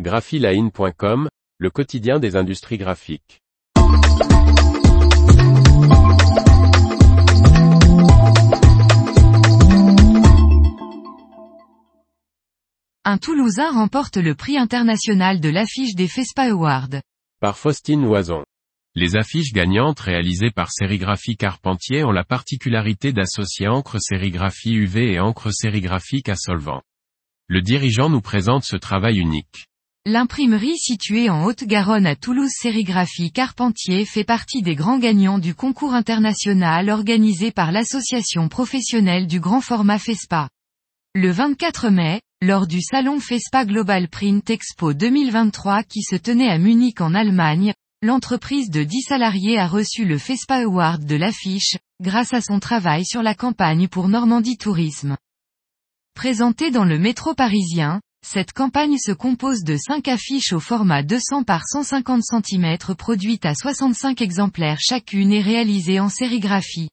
graphiline.com, le quotidien des industries graphiques. Un Toulousain remporte le prix international de l'affiche des FESPA Awards. Par Faustine Loison. Les affiches gagnantes réalisées par Sérigraphie Carpentier ont la particularité d'associer encre sérigraphie UV et encre sérigraphique à solvant. Le dirigeant nous présente ce travail unique. L'imprimerie située en Haute-Garonne à Toulouse Sérigraphie Carpentier fait partie des grands gagnants du concours international organisé par l'association professionnelle du grand format FESPA. Le 24 mai, lors du salon FESPA Global Print Expo 2023 qui se tenait à Munich en Allemagne, l'entreprise de 10 salariés a reçu le FESPA Award de l'affiche, grâce à son travail sur la campagne pour Normandie Tourisme. Présentée dans le métro parisien, cette campagne se compose de 5 affiches au format 200 par 150 cm produites à 65 exemplaires chacune et réalisées en sérigraphie.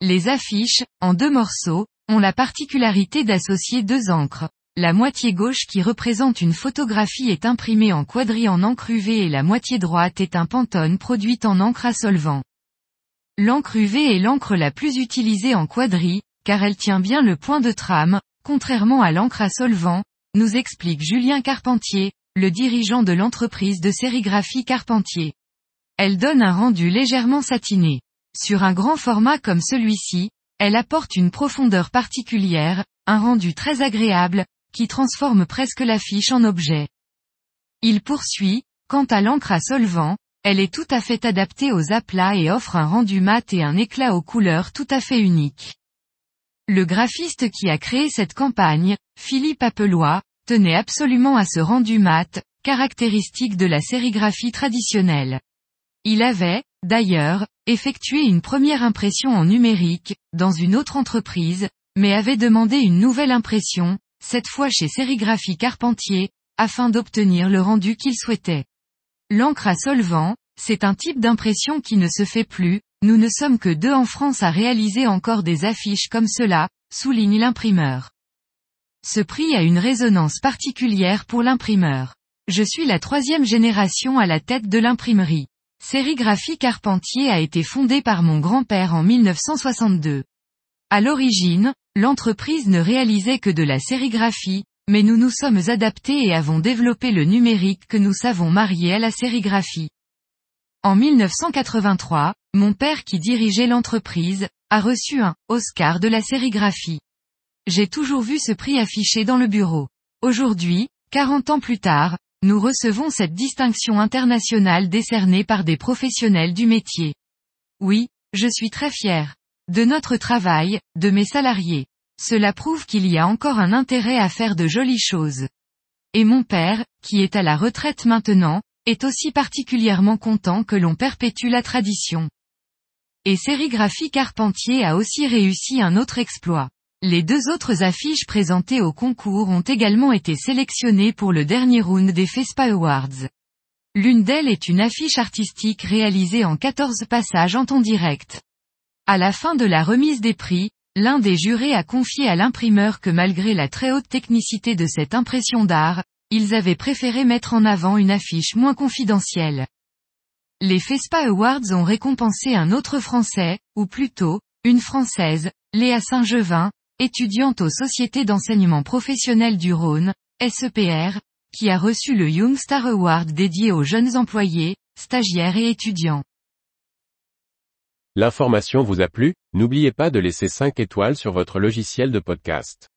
Les affiches, en deux morceaux, ont la particularité d'associer deux encres. La moitié gauche qui représente une photographie est imprimée en quadri en encre UV et la moitié droite est un pantone produit en encre à solvant. L'encre UV est l'encre la plus utilisée en quadri, car elle tient bien le point de trame, contrairement à l'encre à solvant, nous explique Julien Carpentier, le dirigeant de l'entreprise de sérigraphie Carpentier. Elle donne un rendu légèrement satiné. Sur un grand format comme celui-ci, elle apporte une profondeur particulière, un rendu très agréable, qui transforme presque l'affiche en objet. Il poursuit, quant à l'encre à solvant, elle est tout à fait adaptée aux aplats et offre un rendu mat et un éclat aux couleurs tout à fait unique. Le graphiste qui a créé cette campagne, Philippe Appelois, tenait absolument à ce rendu mat, caractéristique de la sérigraphie traditionnelle. Il avait, d'ailleurs, effectué une première impression en numérique, dans une autre entreprise, mais avait demandé une nouvelle impression, cette fois chez Sérigraphie Carpentier, afin d'obtenir le rendu qu'il souhaitait. L'encre à solvant, c'est un type d'impression qui ne se fait plus, nous ne sommes que deux en France à réaliser encore des affiches comme cela, souligne l'imprimeur. Ce prix a une résonance particulière pour l'imprimeur. Je suis la troisième génération à la tête de l'imprimerie. Sérigraphie Carpentier a été fondée par mon grand-père en 1962. À l'origine, l'entreprise ne réalisait que de la sérigraphie, mais nous nous sommes adaptés et avons développé le numérique que nous savons marier à la sérigraphie. En 1983, mon père qui dirigeait l'entreprise, a reçu un Oscar de la sérigraphie. J'ai toujours vu ce prix affiché dans le bureau. Aujourd'hui, 40 ans plus tard, nous recevons cette distinction internationale décernée par des professionnels du métier. Oui, je suis très fier. De notre travail, de mes salariés. Cela prouve qu'il y a encore un intérêt à faire de jolies choses. Et mon père, qui est à la retraite maintenant, est aussi particulièrement content que l'on perpétue la tradition. Et Sérigraphie Carpentier a aussi réussi un autre exploit. Les deux autres affiches présentées au concours ont également été sélectionnées pour le dernier round des FESPA Awards. L'une d'elles est une affiche artistique réalisée en 14 passages en ton direct. À la fin de la remise des prix, l'un des jurés a confié à l'imprimeur que malgré la très haute technicité de cette impression d'art, ils avaient préféré mettre en avant une affiche moins confidentielle. Les FESPA Awards ont récompensé un autre Français, ou plutôt, une Française, Léa Saint-Gevin, étudiante aux sociétés d'enseignement professionnel du Rhône, SEPR, qui a reçu le Young Star Award dédié aux jeunes employés, stagiaires et étudiants. L'information vous a plu, n'oubliez pas de laisser 5 étoiles sur votre logiciel de podcast.